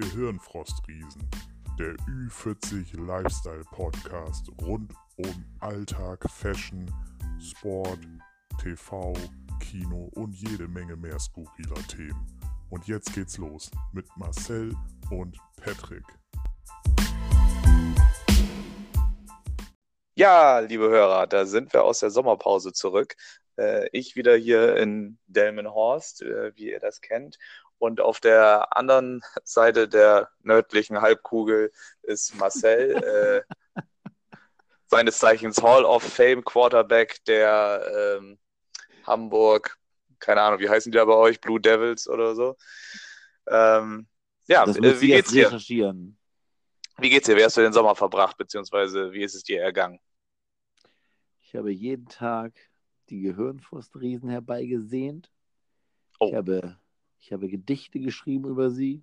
Gehirnfrostriesen, der Ü40 Lifestyle Podcast rund um Alltag, Fashion, Sport, TV, Kino und jede Menge mehr skurriler Themen. Und jetzt geht's los mit Marcel und Patrick. Ja, liebe Hörer, da sind wir aus der Sommerpause zurück. Äh, ich wieder hier in Delmenhorst, äh, wie ihr das kennt. Und auf der anderen Seite der nördlichen Halbkugel ist Marcel, äh, seines Zeichens Hall of Fame Quarterback der ähm, Hamburg, keine Ahnung, wie heißen die da bei euch? Blue Devils oder so. Ähm, ja, äh, wie geht's dir? Wie geht's dir? Wie hast du den Sommer verbracht, beziehungsweise wie ist es dir ergangen? Ich habe jeden Tag die Gehirnfrostriesen herbeigesehnt. Oh. Ich habe ich habe Gedichte geschrieben über sie.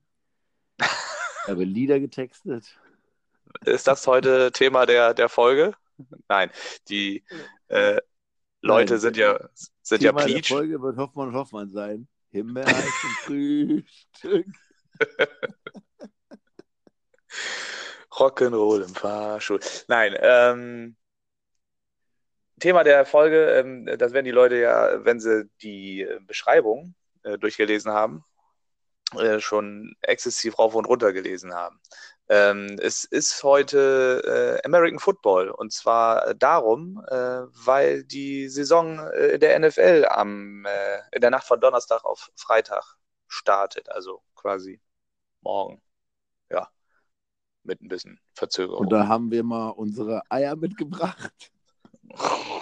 Ich habe Lieder getextet. Ist das heute Thema der, der Folge? Nein, die äh, Leute Nein, sind ja, sind Thema ja Pleach. Der Folge wird Hoffmann und Hoffmann sein. Himbeereis zum Frühstück. Rock'n'Roll im Fahrstuhl. Nein, ähm, Thema der Folge, ähm, das werden die Leute ja, wenn sie die Beschreibung äh, durchgelesen haben, äh, schon exzessiv rauf und runter gelesen haben. Ähm, es ist heute äh, American Football und zwar darum, äh, weil die Saison äh, der NFL am, in der Nacht von Donnerstag auf Freitag startet, also quasi morgen. Ja, mit ein bisschen Verzögerung. Und da haben wir mal unsere Eier mitgebracht.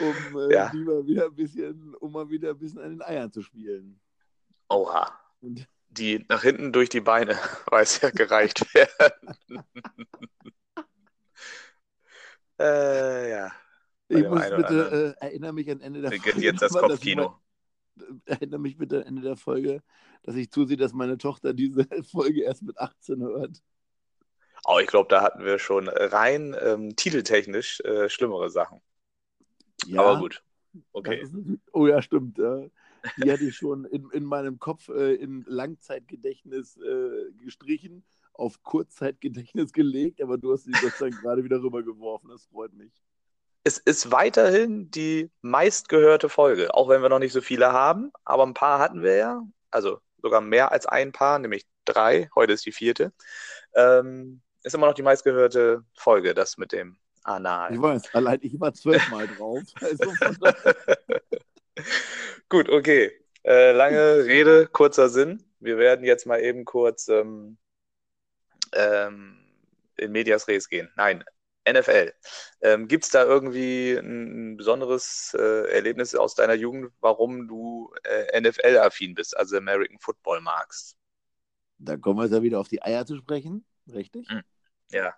um äh, ja. lieber wieder ein bisschen, um mal wieder ein bisschen an den Eiern zu spielen. Oha. Und die nach hinten durch die Beine, weiß ja gereicht werden. äh, ja. Bei ich muss bitte, äh, erinnere mich an Ende der Folge. jetzt das Kopfkino. Erinnere mich bitte an Ende der Folge, dass ich zusehe, dass meine Tochter diese Folge erst mit 18 hört. Oh, ich glaube, da hatten wir schon rein ähm, titeltechnisch äh, schlimmere Sachen. Ja, Aber gut. Okay. Ist, oh ja, stimmt. Ja. Die hatte ich schon in, in meinem Kopf äh, in Langzeitgedächtnis äh, gestrichen, auf Kurzzeitgedächtnis gelegt, aber du hast sie Gott sei gerade wieder rübergeworfen. Das freut mich. Es ist weiterhin die meistgehörte Folge, auch wenn wir noch nicht so viele haben, aber ein paar hatten wir ja. Also sogar mehr als ein Paar, nämlich drei. Heute ist die vierte. Ähm, ist immer noch die meistgehörte Folge, das mit dem Anal. Ich weiß, allein ich war zwölfmal drauf. Also Gut, okay. Äh, lange Rede, kurzer Sinn. Wir werden jetzt mal eben kurz ähm, ähm, in Medias Res gehen. Nein, NFL. Ähm, Gibt es da irgendwie ein, besonderes äh, Erlebnis aus deiner Jugend, warum du äh, NFL-affin bist, also American Football magst? Da kommen wir ja wieder auf die Eier zu sprechen, richtig? Hm. Ja.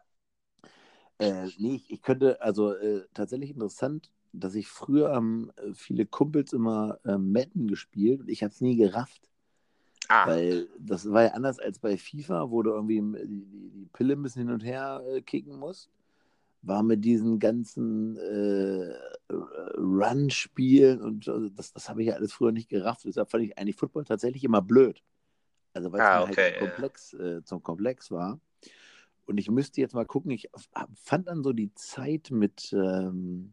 Äh, nee, ich, ich könnte, also äh, tatsächlich interessant, dass ich früher haben äh, viele Kumpels immer äh, Madden gespielt und ich habe es nie gerafft. Ah. Weil das war ja anders als bei FIFA, wo du irgendwie die, die, die Pille ein bisschen hin und her äh, kicken musst. War mit diesen ganzen äh, Run-Spielen und also das, das habe ich ja alles früher nicht gerafft. Deshalb fand ich eigentlich Football tatsächlich immer blöd. Also weil es ah, halt okay, halt komplex, äh, zum Komplex war. Und ich müsste jetzt mal gucken, ich fand dann so die Zeit mit ähm,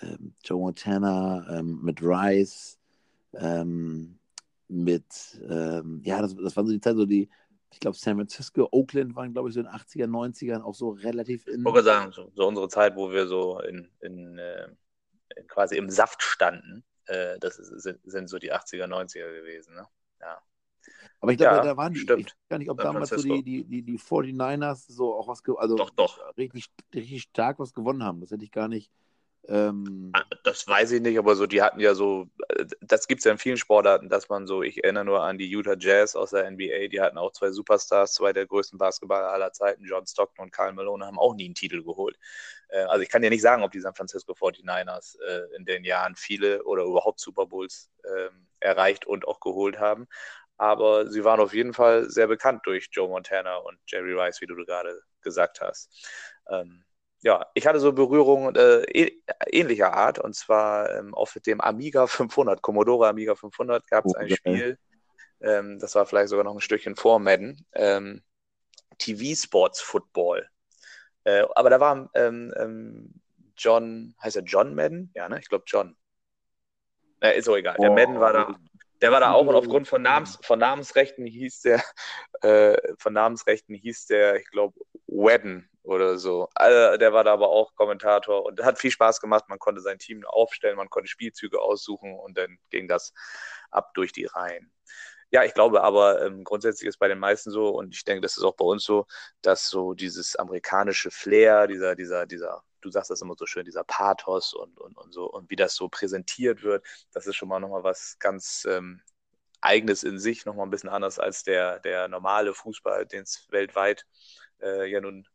ähm, Joe Montana, ähm, mit Rice, ähm, mit, ähm, ja, das, das war so die Zeit, so die, ich glaube, San Francisco, Oakland waren, glaube ich, so in den 80er, 90ern auch so relativ in. Ich wollte sagen, so, so, unsere Zeit, wo wir so in, in, äh, quasi im Saft standen, äh, das ist, sind, sind, so die 80er, 90er gewesen, ne? Ja. Aber ich glaube, ja, da waren die, stimmt. ich weiß gar nicht, ob damals so die, die, die, die 49ers so auch was, also doch, doch. Richtig, richtig stark was gewonnen haben. Das hätte ich gar nicht. Ähm... Ah, das weiß ich nicht, aber so, die hatten ja so, äh, das gibt es ja in vielen Sportarten, dass man so, ich erinnere nur an die Utah Jazz aus der NBA, die hatten auch zwei Superstars, zwei der größten Basketballer aller Zeiten, John Stockton und Karl Malone, haben auch nie einen Titel geholt. Äh, also ich kann ja nicht sagen, ob die San Francisco 49ers äh, in den Jahren viele oder überhaupt Super Bowls ähm, erreicht und auch geholt haben aber sie waren auf jeden Fall sehr bekannt durch Joe Montana und Jerry Rice, wie du gerade gesagt hast. Ähm, ja, ich hatte so Berührungen äh, ähnlicher Art und zwar ähm, auf dem Amiga 500, Commodore Amiga 500 gab es oh, ein okay. Spiel, ähm, das war vielleicht sogar noch ein Stückchen vor Madden, ähm, TV Sports Football. Äh, aber da war ähm, ähm, John, heißt er John Madden? Ja, ne? Ich glaube John. Äh, ist so egal. Der oh, Madden war da. Der war da auch und aufgrund von, Namens, von Namensrechten hieß der, äh, von Namensrechten hieß der, ich glaube, Wedden oder so. Also, der war da aber auch Kommentator und hat viel Spaß gemacht. Man konnte sein Team aufstellen, man konnte Spielzüge aussuchen und dann ging das ab durch die Reihen. Ja, ich glaube aber ähm, grundsätzlich ist bei den meisten so und ich denke, das ist auch bei uns so, dass so dieses amerikanische Flair, dieser, dieser, dieser, du sagst das immer so schön, dieser Pathos und, und, und so und wie das so präsentiert wird, das ist schon mal nochmal was ganz ähm, Eigenes in sich, nochmal ein bisschen anders als der, der normale Fußball, den es weltweit äh, ja nun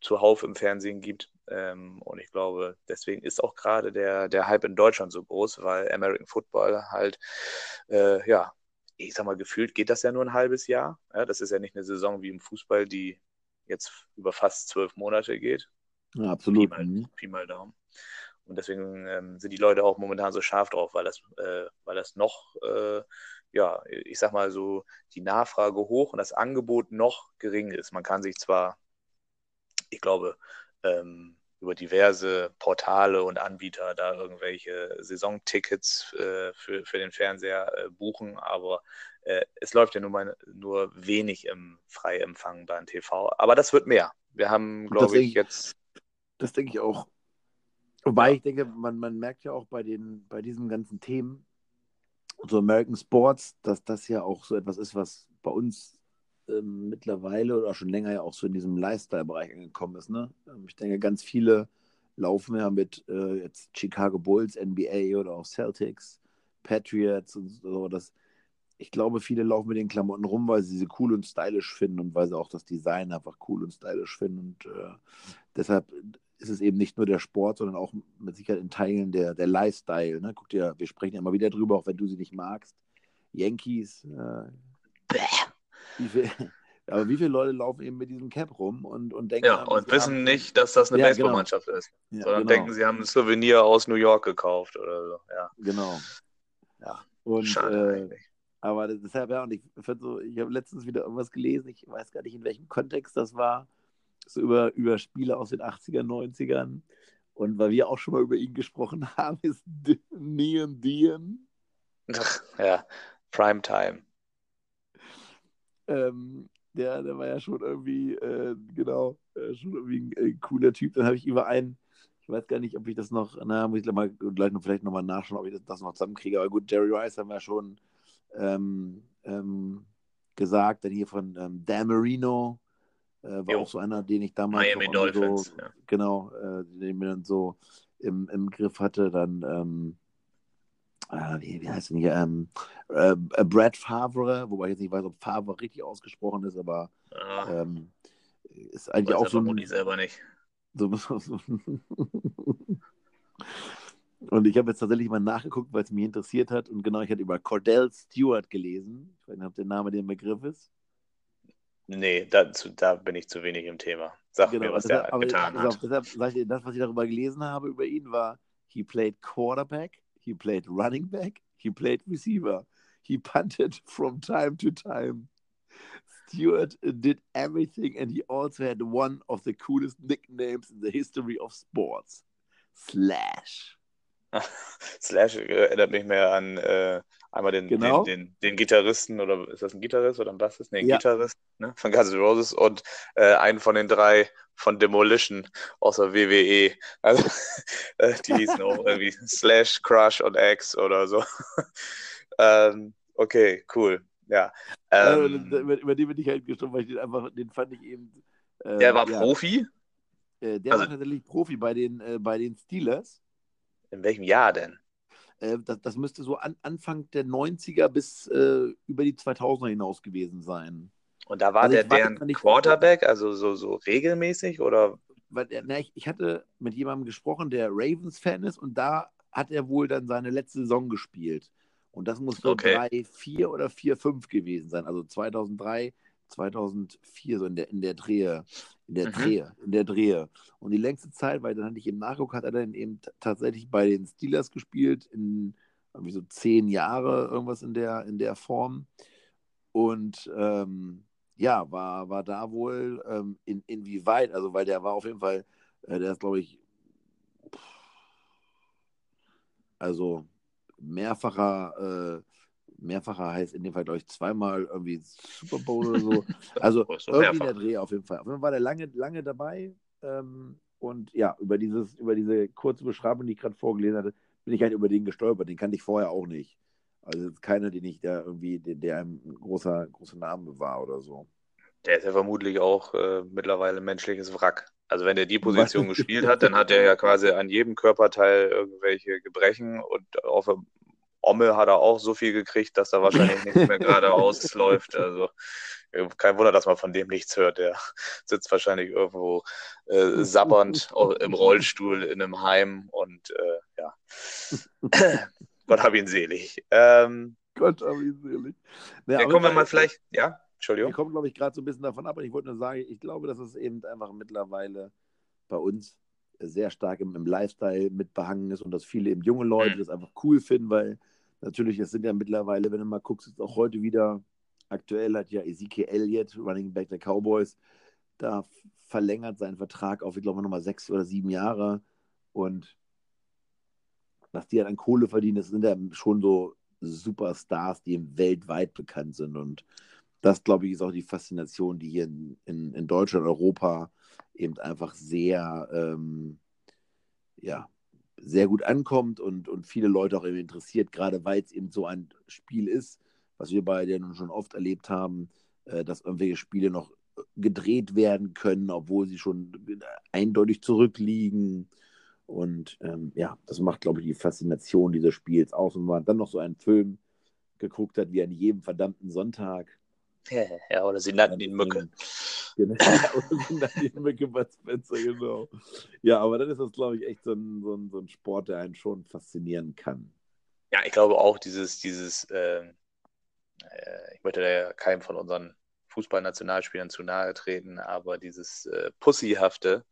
zuhauf im Fernsehen gibt. Ähm, und ich glaube, deswegen ist auch gerade der, der Hype in Deutschland so groß, weil American Football halt äh, ja ich sag mal, gefühlt geht das ja nur ein halbes Jahr. Ja, das ist ja nicht eine Saison wie im Fußball, die jetzt über fast zwölf Monate geht. Ja, absolut. Pi mal, mhm. Pi mal Daumen. Und deswegen ähm, sind die Leute auch momentan so scharf drauf, weil das, äh, weil das noch, äh, ja, ich sag mal so, die Nachfrage hoch und das Angebot noch gering ist. Man kann sich zwar, ich glaube, ähm, über diverse Portale und Anbieter da irgendwelche Saisontickets äh, für, für den Fernseher äh, buchen, aber äh, es läuft ja nur, mal, nur wenig im Freiempfang beim TV. Aber das wird mehr. Wir haben, glaube ich, jetzt. Das denke ich auch. Wobei ich denke, man, man merkt ja auch bei, den, bei diesen ganzen Themen, so American Sports, dass das ja auch so etwas ist, was bei uns ähm, mittlerweile oder schon länger ja auch so in diesem Lifestyle-Bereich angekommen ist. Ne? Ähm, ich denke, ganz viele laufen ja mit äh, jetzt Chicago Bulls, NBA oder auch Celtics, Patriots und so. Das, ich glaube, viele laufen mit den Klamotten rum, weil sie sie cool und stylisch finden und weil sie auch das Design einfach cool und stylisch finden. Und äh, deshalb ist es eben nicht nur der Sport, sondern auch mit Sicherheit in Teilen der, der Lifestyle. Ne? Guck dir, wir sprechen ja immer wieder drüber, auch wenn du sie nicht magst. Yankees, äh, wie viel, aber wie viele Leute laufen eben mit diesem Cap rum und, und denken. Ja, und wissen haben, nicht, dass das eine ja, genau. Baseballmannschaft genau. ist. Ja, sondern genau. denken, sie haben ein Souvenir aus New York gekauft oder so. Ja. Genau. Ja. Und, Schade äh, aber deshalb, ja, und ich so, ich habe letztens wieder irgendwas gelesen, ich weiß gar nicht, in welchem Kontext das war, so über, über Spiele aus den 80er, 90ern. Und weil wir auch schon mal über ihn gesprochen haben, ist Neon Dion. Ja, Primetime. Ähm, der, der war ja schon irgendwie, äh, genau, äh, schon irgendwie ein äh, cooler Typ. Dann habe ich über einen, ich weiß gar nicht, ob ich das noch, na, muss ich mal, gleich noch, vielleicht nochmal nachschauen, ob ich das, das noch zusammenkriege. Aber gut, Jerry Rice haben wir ja schon ähm, ähm, gesagt. Dann hier von ähm, Dan Marino, war jo. auch so einer, den ich damals Miami Dolphins, so, ja. genau, äh, den mir dann so im, im Griff hatte. Dann, ähm, äh, wie, wie heißt denn hier? Ähm, äh, äh, Brad Favre, wobei ich jetzt nicht weiß, ob Favre richtig ausgesprochen ist, aber ah. ähm, ist eigentlich auch so. Ein, selber nicht. So, und ich habe jetzt tatsächlich mal nachgeguckt, weil es mich interessiert hat. Und genau, ich hatte über Cordell Stewart gelesen. Ich weiß nicht, ob der Name den Begriff ist. Nee, dazu, da bin ich zu wenig im Thema. Sag genau, mir, was deshalb, der getan hat. Deshalb, deshalb, das, was ich darüber gelesen habe über ihn, war, he played quarterback, he played running back, he played receiver. He punted from time to time. Stewart did everything, and he also had one of the coolest nicknames in the history of sports. Slash. Slash erinnert mich mehr an äh, einmal den, genau. den, den, den, Gitarristen, oder ist das ein Gitarrist oder ein Bassist? Nee, ein ja. Gitarrist ne, von Guns N' Roses und äh, einen von den drei von Demolition aus der WWE. Also, äh, die hießen auch irgendwie Slash, Crush und X oder so. ähm, okay, cool. Ja. Ähm, ja über, über, den bin ich halt gestorben, weil ich den einfach, den fand ich eben. Äh, der war ja. Profi? Äh, der also, war tatsächlich Profi bei den, äh, bei den Steelers. In welchem Jahr denn? Äh, das, das, müsste so an, Anfang der 90er bis äh, über die 2000er hinaus gewesen sein. Und da war also der deren Quarterback, also so, so regelmäßig oder? Weil, na, ich, ich hatte mit jemandem gesprochen, der Ravens-Fan ist und da hat er wohl dann seine letzte Saison gespielt. Und das muss so okay. 3, 4 oder 4, 5 gewesen sein. Also 2003, 2004, so in der, in der Drehe. In der Mhm. Drehe, in der Drehe. Und die längste Zeit, weil dann hatte ich eben nachgeguckt, hat er dann eben tatsächlich bei den Steelers gespielt, in irgendwie so zehn Jahre, irgendwas in der, in der Form. Und ähm, ja, war, war da wohl ähm, in, inwieweit, also weil der war auf jeden Fall, äh, der ist, glaube ich, also mehrfacher, äh, mehrfacher heißt in dem Fall, glaube ich, zweimal irgendwie Super Bowl oder so. Also irgendwie mehrfach. der Dreh auf jeden Fall. Auf jeden Fall war der lange, lange dabei. Ähm, und ja, über, dieses, über diese kurze Beschreibung, die ich gerade vorgelesen hatte, bin ich halt über den gestolpert. Den kannte ich vorher auch nicht. Also keiner, den ich da irgendwie, der, der ein großer, großer Name war oder so. Der ist ja vermutlich auch äh, mittlerweile ein menschliches Wrack. Also wenn er die Position gespielt hat, dann hat er ja quasi an jedem Körperteil irgendwelche Gebrechen und auf der Omme hat er auch so viel gekriegt, dass er wahrscheinlich nicht mehr geradeaus läuft. Also äh, kein Wunder, dass man von dem nichts hört. Der sitzt wahrscheinlich irgendwo äh, sabbernd im Rollstuhl in einem Heim und äh, ja. Gott hab ihn selig. Ähm, Gott, aber wie selig. Ja, ja, aber kommen wir mal vielleicht, ja, Wir Entschuldigung. kommen, glaube ich, gerade so ein bisschen davon ab. Und ich wollte nur sagen, ich glaube, dass es eben einfach mittlerweile bei uns sehr stark im, im Lifestyle mit behangen ist und dass viele eben junge Leute Mhm. das einfach cool finden, weil natürlich, es sind ja mittlerweile, wenn du mal guckst, ist auch heute wieder aktuell hat ja Ezekiel Elliott, Running Back der Cowboys, da verlängert seinen Vertrag auf, ich glaube, nochmal sechs oder sieben Jahre. Und was die halt an Kohle verdienen, das sind ja schon so Superstars, die weltweit bekannt sind. Und das, glaube ich, ist auch die Faszination, die hier in, in, in Deutschland, Europa eben einfach sehr, ähm, ja, sehr gut ankommt und, und viele Leute auch eben interessiert, gerade weil es eben so ein Spiel ist, was wir beide ja nun schon oft erlebt haben, äh, dass irgendwelche Spiele noch gedreht werden können, obwohl sie schon eindeutig zurückliegen. Und ähm, ja, das macht, glaube ich, die Faszination dieses Spiels aus. Und wenn man dann noch so einen Film geguckt hat, wie an jedem verdammten Sonntag. Ja, oder sie nannten ihn Mücke. Genau. Oder sie nannten ihn Mücke Bud Spencer, genau. Ja, aber dann ist das, glaube ich, echt so ein, so, ein, so ein Sport, der einen schon faszinieren kann. Ja, ich glaube auch, dieses, dieses, ähm, äh, ich möchte da ja keinem von unseren Fußballnationalspielern zu nahe treten, aber dieses äh, Pussyhafte,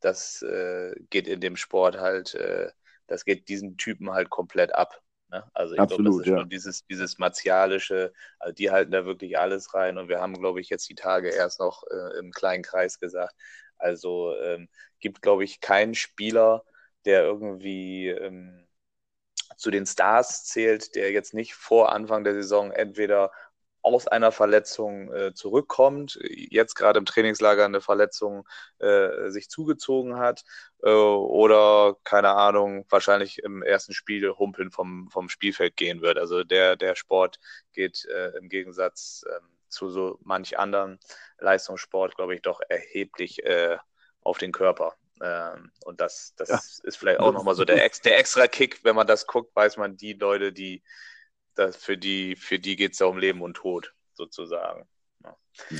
das äh, geht in dem Sport halt, äh, das geht diesen Typen halt komplett ab. Ne? Also ich glaube, das ist ja. schon dieses, dieses martialische, also die halten da wirklich alles rein und wir haben, glaube ich, jetzt die Tage erst noch äh, im kleinen Kreis gesagt. Also ähm, gibt, glaube ich, keinen Spieler, der irgendwie ähm, zu den Stars zählt, der jetzt nicht vor Anfang der Saison entweder aus einer Verletzung äh, zurückkommt, jetzt gerade im Trainingslager eine Verletzung äh, sich zugezogen hat äh, oder keine Ahnung, wahrscheinlich im ersten Spiel humpeln vom, vom Spielfeld gehen wird. Also der, der Sport geht äh, im Gegensatz ähm, zu so manch anderen Leistungssport, glaube ich, doch erheblich äh, auf den Körper. Ähm, und das, das Ja. ist vielleicht auch nochmal so der, der extra Kick, wenn man das guckt, weiß man, die Leute, die das für die, für die geht es ja um Leben und Tod, sozusagen.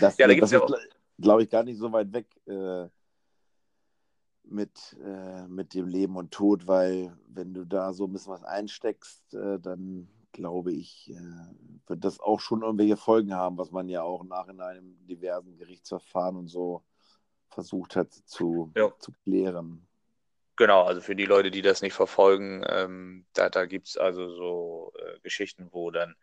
Das, Ja, da gibt's ist, ja auch- glaube ich, gar nicht so weit weg äh, mit, äh, mit dem Leben und Tod, weil wenn du da so ein bisschen was einsteckst, äh, dann glaube ich, äh, wird das auch schon irgendwelche Folgen haben, was man ja auch Nachhinein in diversen Gerichtsverfahren und so versucht hat zu, Ja. zu klären. Genau, also für die Leute, die das nicht verfolgen, ähm, da, da gibt es also so äh, Geschichten, wo dann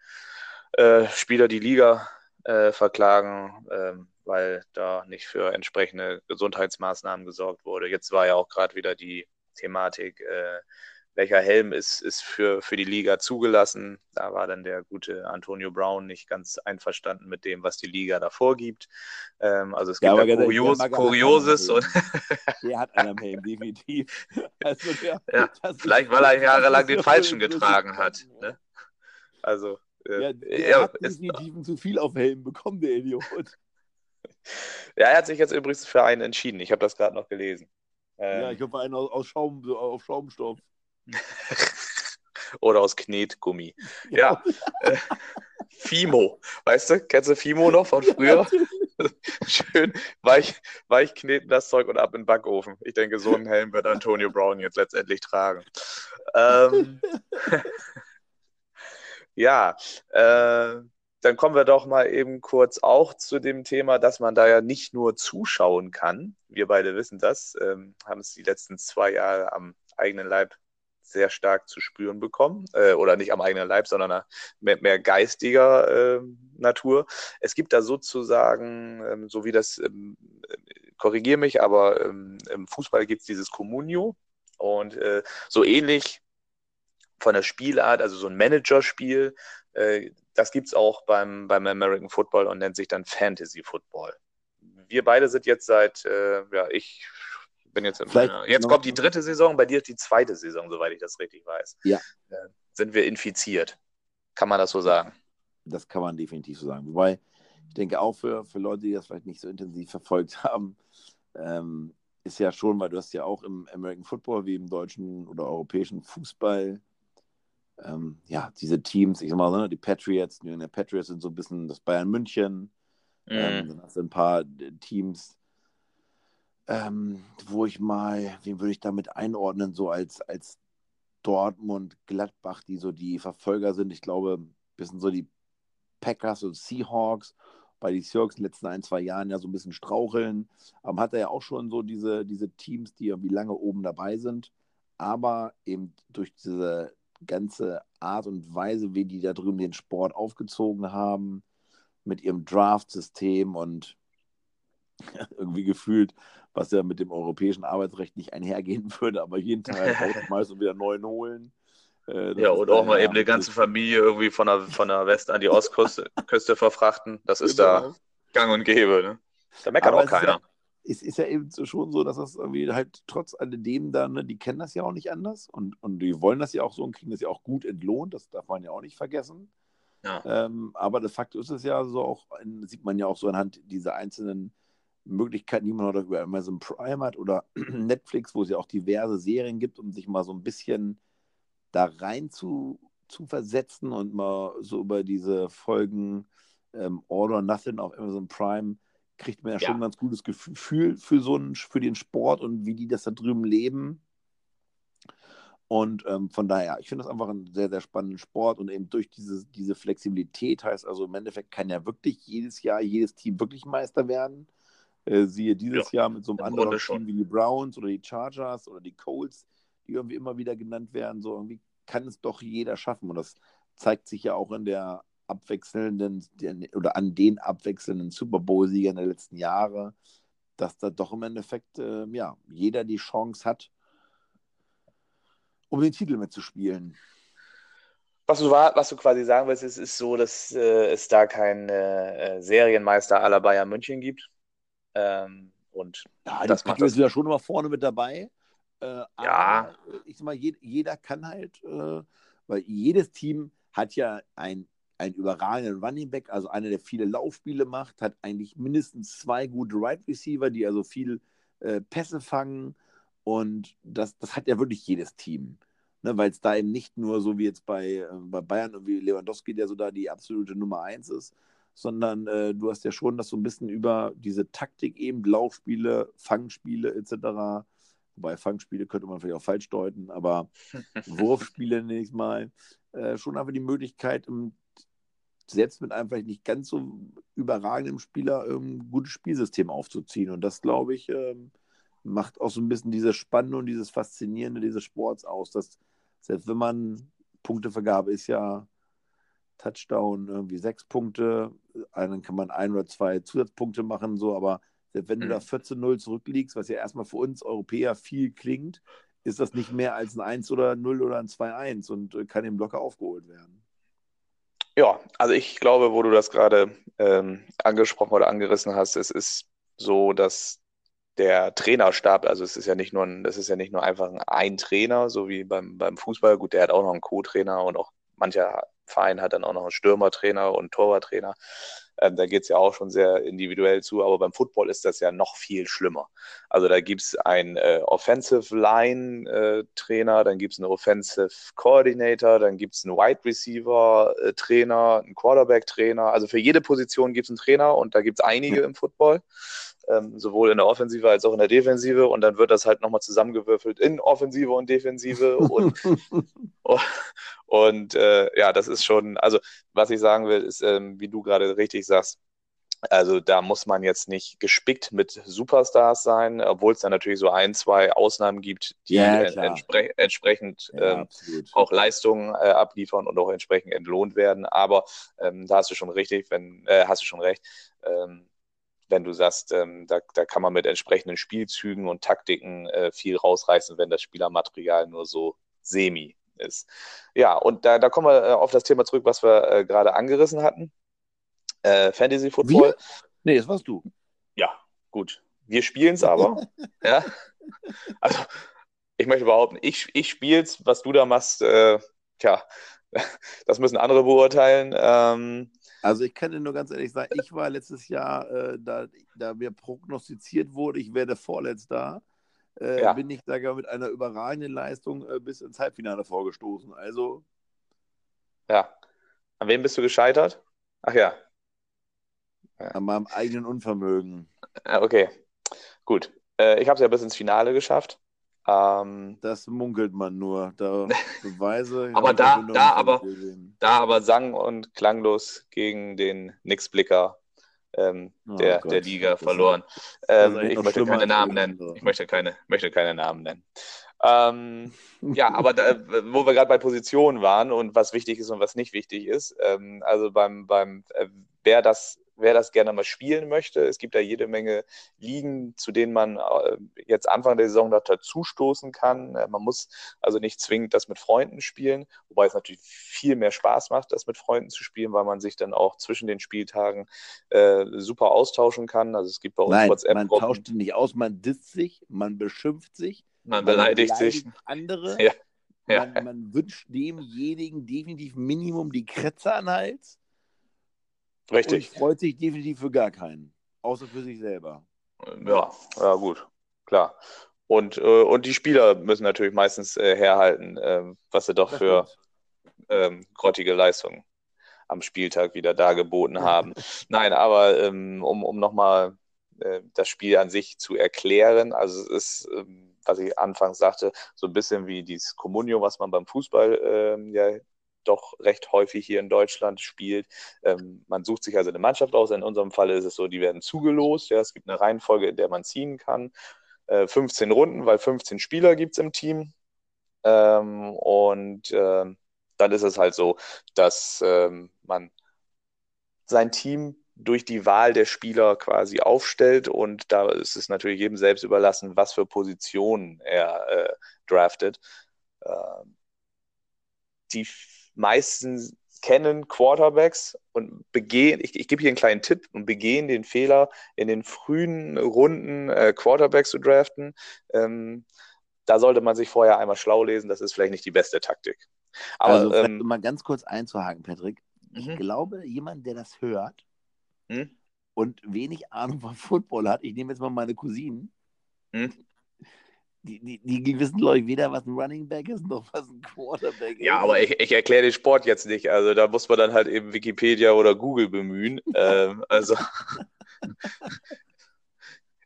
äh, Spieler die Liga äh, verklagen, ähm, weil da nicht für entsprechende Gesundheitsmaßnahmen gesorgt wurde. Jetzt war ja auch gerade wieder die Thematik, äh, welcher Helm ist, ist für, für die Liga zugelassen. Da war dann der gute Antonio Brown nicht ganz einverstanden mit dem, was die Liga da vorgibt. Ähm, also es Ja, gibt ehrlich, Kurios, Kurioses und. Der hat einen Helm, definitiv. Also der, Ja, Vielleicht, weil er jahrelang den ja falschen getragen hat. Ne? Also, äh, Ja, der ja, hat definitiv zu viel auf Helm bekommen, der Idiot. ja, er hat sich jetzt übrigens für einen entschieden. Ich habe das gerade noch gelesen. Ähm, Ja, ich hoffe, einen aus, aus Schaum, auf Schaumstoff. Oder aus Knetgummi. Ja. Äh, Fimo. Weißt du, kennst du Fimo noch von früher? Schön weich, weich kneten das Zeug und ab in den Backofen. Ich denke, so einen Helm wird Antonio Brown jetzt letztendlich tragen. Ähm, ja, äh, dann kommen wir doch mal eben kurz auch zu dem Thema, dass man da ja nicht nur zuschauen kann. Wir beide wissen das, ähm, haben es die letzten zwei Jahre am eigenen Leib sehr stark zu spüren bekommen. Äh, oder nicht am eigenen Leib, sondern mehr, mehr geistiger äh, Natur. Es gibt da sozusagen, ähm, so wie das, ähm, korrigiere mich, aber ähm, im Fußball gibt es dieses Communio. Und äh, so ähnlich von der Spielart, also so ein Managerspiel, äh, das gibt es auch beim, beim American Football und nennt sich dann Fantasy Football. Wir beide sind jetzt seit, äh, ja, ich bin jetzt meiner, jetzt kommt die dritte Saison, bei dir ist die zweite Saison, soweit ich das richtig weiß. Ja. Äh, sind wir infiziert. Kann man das so sagen? Das kann man definitiv so sagen. Wobei, ich denke auch für, für Leute, die das vielleicht nicht so intensiv verfolgt haben, ähm, ist ja schon, weil du hast ja auch im American Football wie im deutschen oder europäischen Fußball ähm, ja, diese Teams, ich sag mal, ne, die Patriots, New England Patriots sind so ein bisschen das Bayern München. Ähm, mhm. Ähm, dann hast du ein paar Teams, ähm, wo ich mal, wen würde ich damit einordnen, so als, als Dortmund, Gladbach, die so die Verfolger sind. Ich glaube, ein bisschen so die Packers und Seahawks, bei die Seahawks in den letzten ein, zwei Jahren ja so ein bisschen straucheln. Aber hat ja auch schon so diese, diese Teams, die irgendwie lange oben dabei sind. Aber eben durch diese ganze Art und Weise, wie die da drüben den Sport aufgezogen haben, mit ihrem Draft-System und irgendwie gefühlt, was ja mit dem europäischen Arbeitsrecht nicht einhergehen würde, aber jeden Tag halt meistens wieder neuen holen. Äh, ja, und auch mal eben eine ganze Familie irgendwie von der, von der West an die Ostküste Küste verfrachten. Das ist genau. da gang und gäbe. Ne? Da meckert aber auch keiner es ist ja eben schon so, dass das irgendwie halt trotz alledem dann, ne, die kennen das ja auch nicht anders und, und die wollen das ja auch so und kriegen das ja auch gut entlohnt, das darf man ja auch nicht vergessen. Ja. Ähm, aber de facto ist es ja so auch, sieht man ja auch so anhand dieser einzelnen Möglichkeiten, die man heute über Amazon Prime hat oder Netflix, wo es ja auch diverse Serien gibt, um sich mal so ein bisschen da rein zu, zu versetzen und mal so über diese Folgen ähm, All or Nothing auf Amazon Prime kriegt man ja, ja. schon ein ganz gutes Gefühl für so einen, für den Sport und wie die das da drüben leben. Und ähm, von daher, ich finde das einfach ein sehr, sehr spannenden Sport und eben durch diese, diese Flexibilität heißt also im Endeffekt kann ja wirklich jedes Jahr jedes Team wirklich Meister werden. Äh, siehe dieses ja, Jahr mit so einem anderen Team wie die Browns oder die Chargers oder die Colts, die irgendwie immer wieder genannt werden. So irgendwie kann es doch jeder schaffen und das zeigt sich ja auch in der abwechselnden oder an den abwechselnden Super Bowl-Siegern der letzten Jahre, dass da doch im Endeffekt äh, ja, jeder die Chance hat, um den Titel mitzuspielen. Was du, was du quasi sagen willst, ist, ist so, dass äh, es da keinen äh, Serienmeister aller Bayern München gibt. Ähm, und ja, das macht das ja schon immer vorne mit dabei. Äh, ja. ich sag mal, jeder kann halt, äh, weil jedes Team hat ja ein einen überragenden Running Back, also einer, der viele Laufspiele macht, hat eigentlich mindestens zwei gute Wide right Receiver, die also viel äh, Pässe fangen. Und das, das hat ja wirklich jedes Team. Ne, Weil es da eben nicht nur so wie jetzt bei, äh, bei Bayern wie Lewandowski, der so da die absolute Nummer eins ist, sondern äh, du hast ja schon das so ein bisschen über diese Taktik eben, Laufspiele, Fangspiele etc. Wobei Fangspiele könnte man vielleicht auch falsch deuten, aber Wurfspiele nenne ich mal, äh, schon einfach die Möglichkeit, im selbst mit einem vielleicht nicht ganz so überragenden Spieler ähm, ein gutes Spielsystem aufzuziehen. Und das, glaube ich, ähm, macht auch so ein bisschen diese Spannende und dieses Faszinierende dieses Sports aus, dass selbst wenn man Punktevergabe ist ja Touchdown irgendwie sechs Punkte, dann kann man ein oder zwei Zusatzpunkte machen, so, aber selbst wenn du da 14-0 mhm. zurückliegst, was ja erstmal für uns Europäer viel klingt, ist das nicht mehr als ein 1 oder 0 oder ein 2-1 und äh, kann eben locker aufgeholt werden. Ja, also ich glaube, wo du das gerade ähm, angesprochen oder angerissen hast, es ist so, dass der Trainerstab, also es ist ja nicht nur ein, das ist ja nicht nur einfach ein Trainer, so wie beim, beim Fußball, gut, der hat auch noch einen Co-Trainer und auch mancher Verein hat dann auch noch einen Stürmertrainer und Torwarttrainer. Ähm, da geht es ja auch schon sehr individuell zu, aber beim Football ist das ja noch viel schlimmer. Also da gibt es einen äh, Offensive Line äh, Trainer, dann gibt es einen Offensive Coordinator, dann gibt es einen Wide Receiver äh, Trainer, einen Quarterback Trainer. Also für jede Position gibt es einen Trainer und da gibt es einige im Football. Ähm, sowohl in der Offensive als auch in der Defensive. Und dann wird das halt nochmal zusammengewürfelt in Offensive und Defensive. Und, und äh, ja, das ist schon, also was ich sagen will, ist, ähm, wie du gerade richtig sagst, also da muss man jetzt nicht gespickt mit Superstars sein, obwohl es da natürlich so ein, zwei Ausnahmen gibt, die Ja, entspre entsprechend Ja, ähm, auch Leistungen äh, abliefern und auch entsprechend entlohnt werden. Aber ähm, da hast du schon richtig, wenn äh, hast du schon recht, ähm, wenn du sagst, ähm, da, da kann man mit entsprechenden Spielzügen und Taktiken äh, viel rausreißen, wenn das Spielermaterial nur so semi ist. Ja, und da, da kommen wir äh, auf das Thema zurück, was wir äh, gerade angerissen hatten. Äh, Fantasy Football. Wir? Nee, das warst du. Ja, gut. Wir spielen es aber. ja. Also, ich möchte behaupten, ich, ich spiele es, was du da machst, äh, tja, das müssen andere beurteilen. Ähm, Also ich kann dir nur ganz ehrlich sagen, ich war letztes Jahr, äh, da, da mir prognostiziert wurde, ich werde vorletzter, äh, Ja. bin ich sogar mit einer überragenden Leistung äh, bis ins Halbfinale vorgestoßen. Also ja. An wem bist du gescheitert? Ach ja. an meinem eigenen Unvermögen. Ja, Okay. Gut. Äh, ich habe es ja bis ins Finale geschafft. Ähm, Das munkelt man nur. Da Beweise. Aber da- da aber- da aber sang- und klanglos gegen den Nix-Blicker ähm, Oh der, Gott, der Liga das verloren. ist Ähm, ich möchte keine Namen nennen. Ich möchte keine, möchte keine Namen nennen. Ähm, ja, aber da, wo wir gerade bei Positionen waren und was wichtig ist und was nicht wichtig ist, ähm, also beim, beim äh, wer das wer das gerne mal spielen möchte, es gibt da jede Menge Ligen, zu denen man äh, jetzt Anfang der Saison dazustoßen kann. Äh, man muss also nicht zwingend das mit Freunden spielen, wobei es natürlich viel mehr Spaß macht, das mit Freunden zu spielen, weil man sich dann auch zwischen den Spieltagen äh, super austauschen kann. Also es gibt bei uns Nein, man WhatsApp-Gruppen, tauscht nicht aus, man disst sich, man beschimpft sich, man beleidigt sich. andere, Ja, ja. Man, man wünscht demjenigen definitiv Minimum die Kretze an den Hals Richtig. und freut sich definitiv für gar keinen. Außer für sich selber. Ja, ja, gut, klar. Und, äh, und die Spieler müssen natürlich meistens äh, herhalten, ähm, was sie doch Das für ähm, grottige Leistungen am Spieltag wieder dargeboten haben. Nein, aber ähm, um, um nochmal äh, das Spiel an sich zu erklären, also es ist, ähm, was ich anfangs sagte, so ein bisschen wie dieses Comunio, was man beim Fußball ähm, ja doch recht häufig hier in Deutschland spielt. Ähm, man sucht sich also eine Mannschaft aus. In unserem Fall ist es so, die werden zugelost. Ja, es gibt eine Reihenfolge, in der man ziehen kann. Äh, 15 Runden, weil 15 Spieler gibt es im Team. Ähm, und ähm, dann ist es halt so, dass ähm, man sein Team durch die Wahl der Spieler quasi aufstellt und da ist es natürlich jedem selbst überlassen, was für Positionen er äh, draftet. Ähm, die meisten kennen Quarterbacks und begehen, ich, ich gebe hier einen kleinen Tipp und begehen den Fehler, in den frühen Runden äh, Quarterbacks zu draften. Ähm, da sollte man sich vorher einmal schlau lesen, das ist vielleicht nicht die beste Taktik. Aber also, ähm, um mal ganz kurz einzuhaken, Patrick. Ich Mhm. glaube, jemand, der das hört Hm? und wenig Ahnung von Football hat, ich nehme jetzt mal meine Cousinen, Hm? Die, die, die wissen, glaube ich, weder, was ein Running Back ist, noch was ein Quarterback ist. Ja, aber ich, ich erkläre den Sport jetzt nicht. Also da muss man dann halt eben Wikipedia oder Google bemühen. ähm, also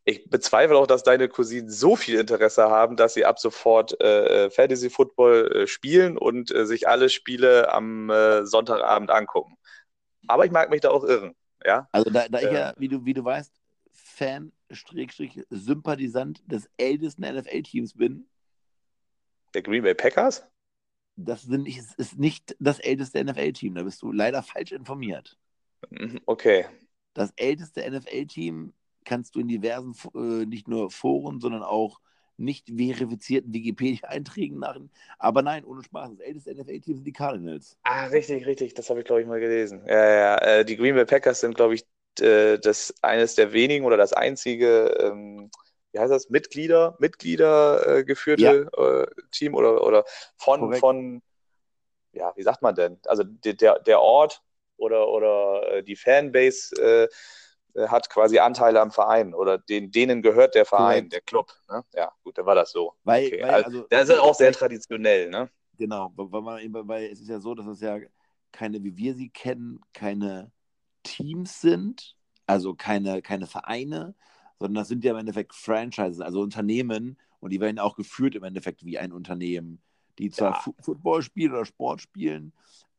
ich bezweifle auch, dass deine Cousinen so viel Interesse haben, dass sie ab sofort äh, Fantasy Football äh, spielen und äh, sich alle Spiele am äh, Sonntagabend angucken. Aber ich mag mich da auch irren. Ja, Also da, da ich ja, wie du, wie du weißt, Fan, Sympathisant des ältesten NFL-Teams bin, der Green Bay Packers? das sind, nicht- ist nicht das älteste NFL-Team. Da bist du leider falsch informiert. Mhm, Okay. Das älteste NFL-Team kannst du in diversen, äh, nicht nur Foren, sondern auch nicht verifizierten Wikipedia-Einträgen nach. Aber nein, ohne Spaß, das älteste NFL-Team sind die Cardinals. Ah, richtig, richtig. Das habe ich, glaube ich, mal gelesen. Ja, ja, ja. Äh, die Green Bay Packers sind, glaube ich, äh, das eines der wenigen oder das einzige, ähm, wie heißt das, Mitglieder, Mitglieder äh, geführte äh, Team oder, oder von, Korrekt. von, ja, wie sagt man denn? Also der, der, Ort oder, oder äh, die Fanbase äh, hat quasi Anteile am Verein oder den, denen gehört der Verein, Korrekt. der Club. Ne? Ja, gut, dann war das so. Weil, Okay, weil also, also, das ist auch sehr traditionell, ne? Genau, weil, man, weil es ist ja so, dass es ja keine, wie wir sie kennen, keine Teams sind, also keine, keine Vereine, sondern das sind ja im Endeffekt Franchises, also Unternehmen und die werden auch geführt im Endeffekt wie ein Unternehmen, die zwar Ja. Fu- Football spielen oder Sport spielen,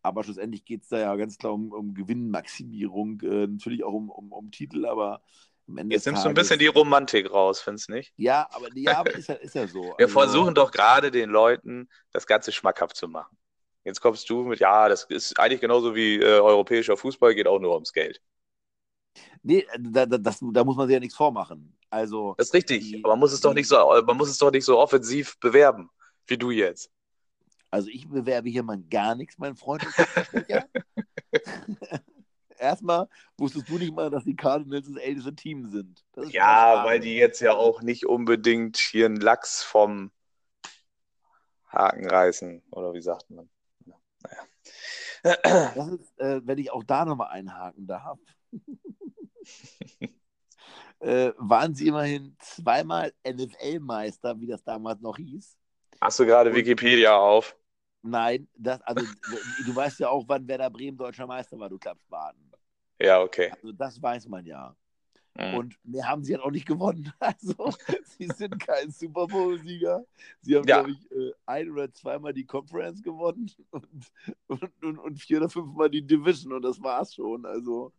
aber schlussendlich geht es da ja ganz klar um, um Gewinnmaximierung, äh, natürlich auch um, um, um Titel, aber am Ende Jetzt nimmst du ein bisschen die Romantik raus, findest du nicht? Ja, aber, ja, aber ist, ja, ist ja so. Wir Also- versuchen doch gerade den Leuten das Ganze schmackhaft zu machen. Jetzt kommst du mit, ja, das ist eigentlich genauso wie äh, europäischer Fußball, geht auch nur ums Geld. Nee, da, da, das, da muss man sich ja nichts vormachen. Also, Das ist richtig, Die- aber man muss es doch nicht so, man muss es doch nicht so offensiv bewerben, wie du jetzt. also ich bewerbe hier mal gar nichts, mein Freund. Erstmal wusstest du nicht mal, dass die Cardinals das älteste Team sind. Ja, weil die jetzt ja auch nicht unbedingt hier einen Lachs vom Haken reißen, oder wie sagt man? Naja. Das ist, äh, wenn ich auch da nochmal einhaken darf. äh, waren sie immerhin zweimal NFL-Meister, wie das damals noch hieß. Hast du gerade Wikipedia auf? Nein, das, also du weißt ja auch, wann Werder Bremen deutscher Meister war, du Klappspaten. Ja, okay. Also das weiß man ja. Mhm. Und mehr haben sie halt auch nicht gewonnen. Also sie sind kein Super Bowl-Sieger. Sie haben, Ja. glaube ich, äh, ein oder zweimal die Conference gewonnen und, und, und, und vier oder fünfmal die Division und das war's schon. Also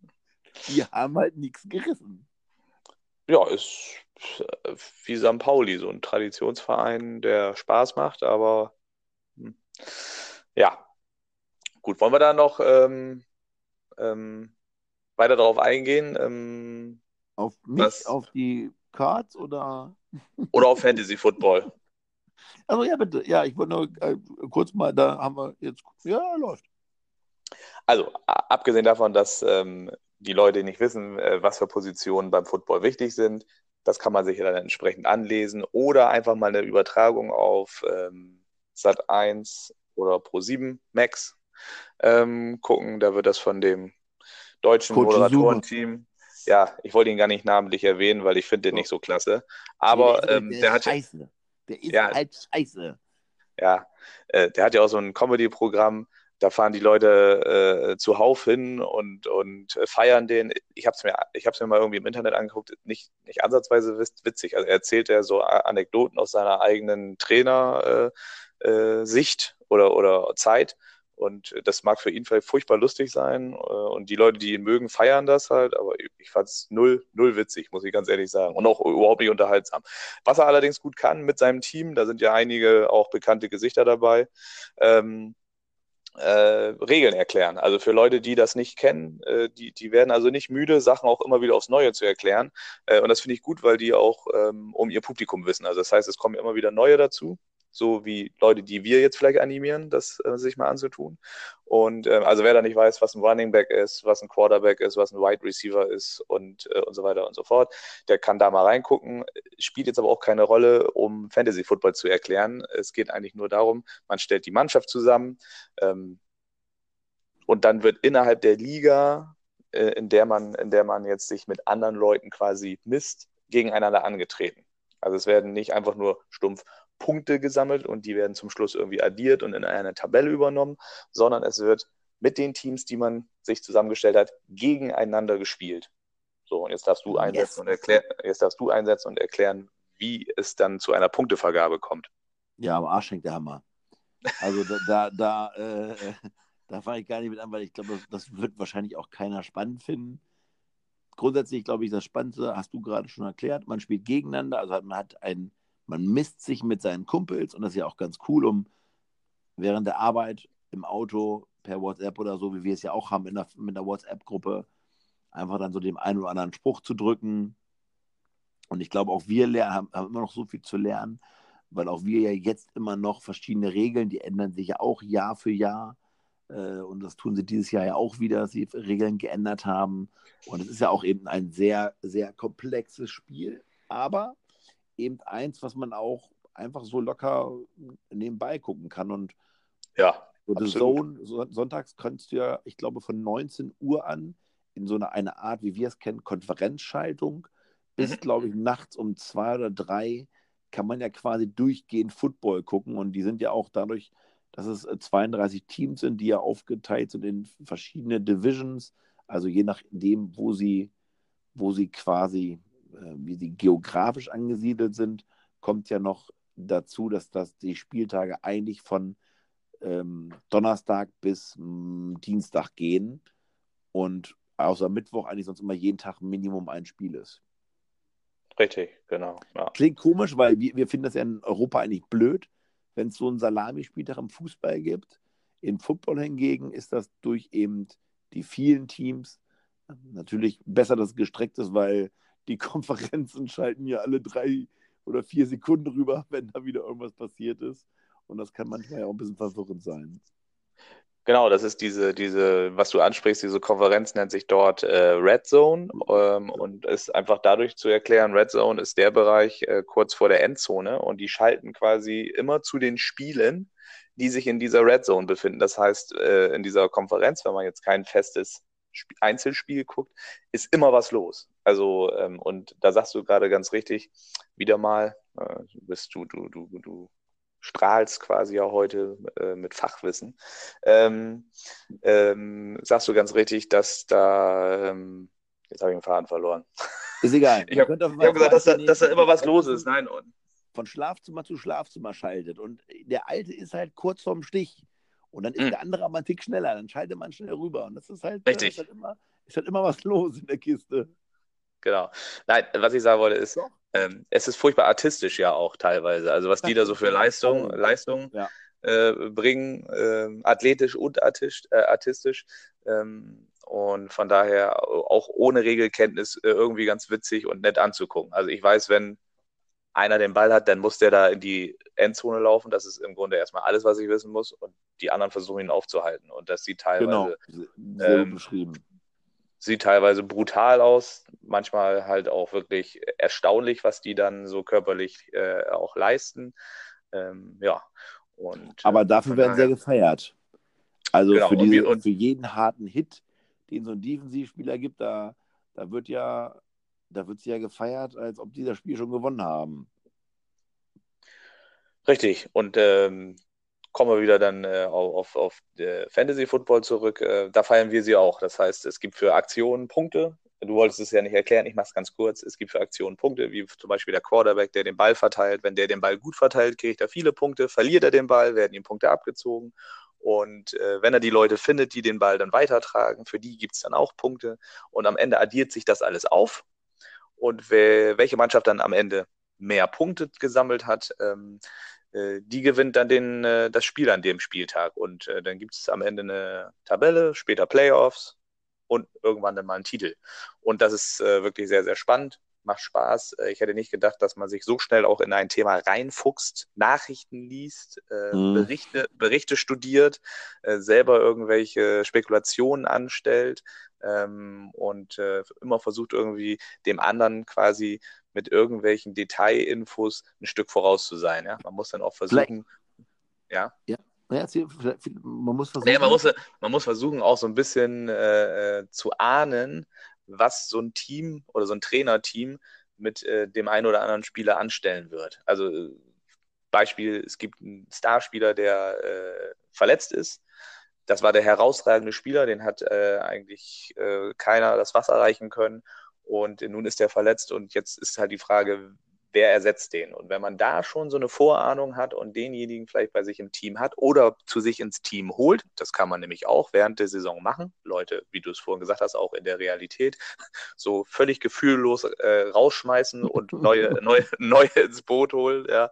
die haben halt nichts gerissen. Ja, ist äh, wie St. Pauli, so ein Traditionsverein, der Spaß macht, aber hm, ja. Gut, wollen wir da noch ähm, ähm, weiter darauf eingehen? Ähm, Auf mich, Was? auf die Cards oder? oder auf Fantasy Football? Also ja, bitte. Ja, ich wollte nur äh, kurz mal, da haben wir jetzt. Ja, läuft. Also, abgesehen davon, dass ähm, die Leute nicht wissen, äh, was für Positionen beim Football wichtig sind, das kann man sich ja dann entsprechend anlesen oder einfach mal eine Übertragung auf ähm, Sat1 oder Pro7 Max ähm, gucken. Da wird das von dem deutschen Moderatorenteam. Ja, ich wollte ihn gar nicht namentlich erwähnen, weil ich finde den So. nicht so klasse. Aber der, ähm, der, der hat scheiße. Der ist Ja. halt scheiße. ja, äh, der hat ja auch so ein Comedy-Programm. Da fahren die Leute äh, zuhauf hin und, und feiern den. Ich habe es mir, ich hab's mir mal irgendwie im Internet angeguckt, nicht, nicht ansatzweise witz- witzig. Also er erzählt ja so Anekdoten aus seiner eigenen Trainer-Sicht äh, äh, oder, oder Zeit. Und das mag für ihn vielleicht furchtbar lustig sein. Äh, und die Leute, die ihn mögen, feiern das halt. Aber ich fand es null, null witzig, muss ich ganz ehrlich sagen. Und auch überhaupt nicht unterhaltsam. Was er allerdings gut kann mit seinem Team, da sind ja einige auch bekannte Gesichter dabei, ähm, äh, Regeln erklären. Also für Leute, die das nicht kennen, äh, die, die werden also nicht müde, Sachen auch immer wieder aufs Neue zu erklären. Äh, und das finde ich gut, weil die auch ähm, um ihr Publikum wissen. Also das heißt, es kommen immer wieder neue dazu, so wie Leute, die wir jetzt vielleicht animieren, das äh, sich mal anzutun. Und ähm, also wer da nicht weiß, was ein Running Back ist, was ein Quarterback ist, was ein Wide Receiver ist und, äh, und so weiter und so fort, der kann da mal reingucken. Spielt jetzt aber auch keine Rolle, um Fantasy Football zu erklären. Es geht eigentlich nur darum, man stellt die Mannschaft zusammen ähm, und dann wird innerhalb der Liga, äh, in der man, in der man jetzt sich mit anderen Leuten quasi misst, gegeneinander angetreten. Also es werden nicht einfach nur stumpf Punkte gesammelt und die werden zum Schluss irgendwie addiert und in eine Tabelle übernommen, sondern es wird mit den Teams, die man sich zusammengestellt hat, gegeneinander gespielt. So, und jetzt darfst du einsetzen Yes. und erklären, jetzt darfst du einsetzen und erklären, wie es dann zu einer Punktevergabe kommt. Ja, aber Arsch hängt der Hammer. Also da, da, da, äh, da fange ich gar nicht mit an, weil ich glaube, das, das wird wahrscheinlich auch keiner spannend finden. Grundsätzlich glaube ich, das Spannendste hast du gerade schon erklärt. Man spielt gegeneinander, also man hat ein, man misst sich mit seinen Kumpels und das ist ja auch ganz cool, um während der Arbeit im Auto per WhatsApp oder so, wie wir es ja auch haben in der, mit der WhatsApp-Gruppe, einfach dann so dem einen oder anderen Spruch zu drücken. Und ich glaube, auch wir lernen, haben, haben immer noch so viel zu lernen, weil auch wir ja jetzt immer noch verschiedene Regeln, die ändern sich ja auch Jahr für Jahr. Äh, und das tun sie dieses Jahr ja auch wieder, dass sie Regeln geändert haben. Und es ist ja auch eben ein sehr, sehr komplexes Spiel, aber eben eins, was man auch einfach so locker nebenbei gucken kann. Und Ja, so The. Zone, so, sonntags kannst du ja, ich glaube, von 19 Uhr an in so eine, eine Art, wie wir es kennen, Konferenzschaltung, bis, Mhm. glaube ich, nachts um zwei oder drei kann man ja quasi durchgehend Football gucken. Und die sind ja auch dadurch, dass es äh, 32 Teams sind, die ja aufgeteilt sind in verschiedene Divisions, also je nachdem, wo sie, wo sie quasi äh, wie sie geografisch angesiedelt sind, kommt ja noch dazu, dass das die Spieltage eigentlich von ähm, Donnerstag bis mh, mm, Dienstag gehen und außer Mittwoch eigentlich sonst immer jeden Tag Minimum ein Spiel ist. Richtig, genau. Ja. Klingt komisch, weil wir, wir finden das ja in Europa eigentlich blöd, wenn es so einen Salamispieltag im Fußball gibt. Im Football hingegen ist das durch eben die vielen Teams natürlich besser, dass es gestreckt ist, weil die Konferenzen schalten ja alle drei oder vier Sekunden rüber, wenn da wieder irgendwas passiert ist. Und das kann manchmal ja auch ein bisschen verwirrend sein. Genau, das ist diese, diese, was du ansprichst, diese Konferenz nennt sich dort äh, Red Zone ähm, und ist einfach dadurch zu erklären, Red Zone ist der Bereich äh, kurz vor der Endzone und die schalten quasi immer zu den Spielen, die sich in dieser Red Zone befinden. Das heißt, äh, in dieser Konferenz, wenn man jetzt kein festes Sp Einzelspiel guckt, ist immer was los. Also, ähm, und da sagst du gerade ganz richtig, wieder mal, äh, bist du, du, du, du strahlst quasi ja heute äh, mit Fachwissen, ähm, ähm, sagst du ganz richtig, dass da, ähm, jetzt habe ich den Faden verloren. Ist egal. Ich habe hab gesagt, dass da, dass da immer was los ist. Nein. Von Schlafzimmer zu Schlafzimmer schaltet. Und der Alte ist halt kurz vorm Stich. Und dann ist hm. der andere aber einen Tick schneller. Dann schaltet man schnell rüber. Und das ist halt, Richtig. Ist halt, immer, ist halt immer was los in der Kiste. Genau. Nein, was ich sagen wollte ist, ähm, es ist furchtbar artistisch ja auch teilweise. Also was die da so für Leistung, Leistung ja. äh, bringen, äh, athletisch und artistisch. Äh, artistisch ähm, und von daher auch ohne Regelkenntnis äh, irgendwie ganz witzig und nett anzugucken. Also ich weiß, wenn einer den Ball hat, dann muss der da in die Endzone laufen. Das ist im Grunde erstmal alles, was ich wissen muss. Und die anderen versuchen ihn aufzuhalten. Und das sieht teilweise genau. Ähm, beschrieben sieht teilweise brutal aus, manchmal halt auch wirklich erstaunlich, was die dann so körperlich äh, auch leisten. Ähm, ja. Und, Aber äh, dafür werden sie ja gefeiert. Also genau, für, diese, und, für jeden harten Hit, den so ein Defensivspieler gibt, da, da wird ja, da wird sie ja gefeiert, als ob die das Spiel schon gewonnen haben. Richtig. Und ähm, kommen wir wieder dann äh, auf, auf äh, Fantasy Football zurück. Äh, da feiern wir sie auch. Das heißt, es gibt für Aktionen Punkte. Du wolltest es ja nicht erklären, ich mache es ganz kurz. Es gibt für Aktionen Punkte, wie zum Beispiel der Quarterback, der den Ball verteilt. Wenn der den Ball gut verteilt, kriegt er viele Punkte. Verliert er den Ball, werden ihm Punkte abgezogen. Und äh, wenn er die Leute findet, die den Ball dann weitertragen, für die gibt es dann auch Punkte. Und am Ende addiert sich das alles auf. Und wer, welche Mannschaft dann am Ende mehr Punkte gesammelt hat, ähm, äh, die gewinnt dann den, äh, das Spiel an dem Spieltag. Und äh, dann gibt es am Ende eine Tabelle, später Playoffs und irgendwann dann mal einen Titel. Und das ist wirklich sehr, sehr spannend macht Spaß. Ich hätte nicht gedacht, dass man sich so schnell auch in ein Thema reinfuchst, Nachrichten liest, mhm. Berichte, Berichte studiert, selber irgendwelche Spekulationen anstellt ähm, und immer versucht irgendwie dem anderen quasi mit irgendwelchen Detailinfos ein Stück voraus zu sein. Ja? Man muss dann auch versuchen, ja. Ja. Ja, man muss versuchen. Nee, man, muss, man muss versuchen, auch so ein bisschen äh, äh, zu ahnen, was so ein Team oder so ein Trainerteam mit äh, dem einen oder anderen Spieler anstellen wird. Also Beispiel, es gibt einen Starspieler, der äh, verletzt ist. Das war der herausragende Spieler, den hat äh, eigentlich äh, keiner das Wasser reichen können. Und nun ist er verletzt und jetzt ist halt die Frage, wer ersetzt den? Und wenn man da schon so eine Vorahnung hat und denjenigen vielleicht bei sich im Team hat oder zu sich ins Team holt, das kann man nämlich auch während der Saison machen. Leute, wie du es vorhin gesagt hast, auch in der Realität, so völlig gefühllos äh, rausschmeißen und neue, neue, neue ins Boot holen. Ja.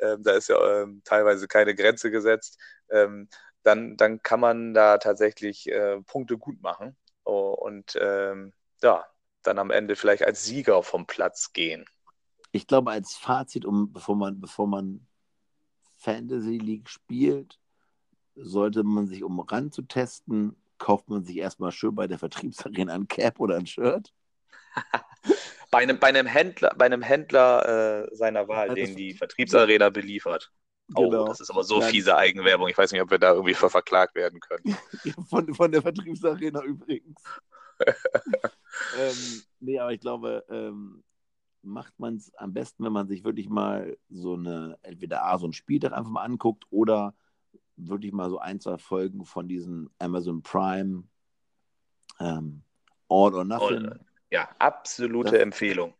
Ähm, da ist ja ähm, teilweise keine Grenze gesetzt. Ähm, dann, dann kann man da tatsächlich äh, Punkte gut machen. Oh, und ähm, ja, dann am Ende vielleicht als Sieger vom Platz gehen. Ich glaube, als Fazit, um, bevor man, bevor man Fantasy League spielt, sollte man sich, um ran zu testen, kauft man sich erstmal schön bei der Vertriebsarena ein Cap oder ein Shirt. bei, einem, bei einem Händler, bei einem Händler äh, seiner Wahl, den die Vertriebsarena beliefert. Oh, genau. das ist aber so fiese Eigenwerbung. Ich weiß nicht, ob wir da irgendwie für verklagt werden können. von, von der Vertriebsarena übrigens. ähm, nee, aber ich glaube, ähm, macht man es am besten, wenn man sich wirklich mal so eine, entweder A, so ein Spieltag einfach mal anguckt oder wirklich mal so ein, zwei Folgen von diesen Amazon Prime ähm, All or Nothing. Ja, absolute das, Empfehlung.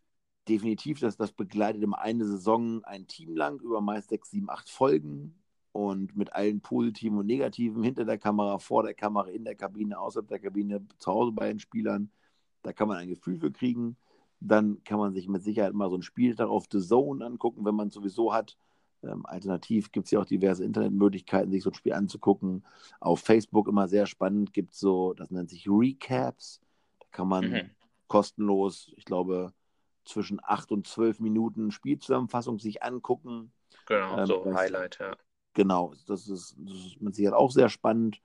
definitiv, dass das begleitet immer eine Saison ein Team lang über meist sechs, sieben, acht Folgen und mit allen positiven und negativen hinter der Kamera, vor der Kamera, in der Kabine, außerhalb der Kabine, zu Hause bei den Spielern. Da kann man ein Gefühl für kriegen. Dann kann man sich mit Sicherheit mal so ein Spieltag auf The Zone angucken, wenn man es sowieso hat. Ähm, alternativ gibt es ja auch diverse Internetmöglichkeiten, sich so ein Spiel anzugucken. Auf Facebook immer sehr spannend gibt es so, das nennt sich Recaps. Da kann man mhm. kostenlos, ich glaube, zwischen acht und zwölf Minuten Spielzusammenfassung sich angucken. Genau, ähm, so Highlight, ja. Genau, das ist, das ist mit Sicherheit auch sehr spannend.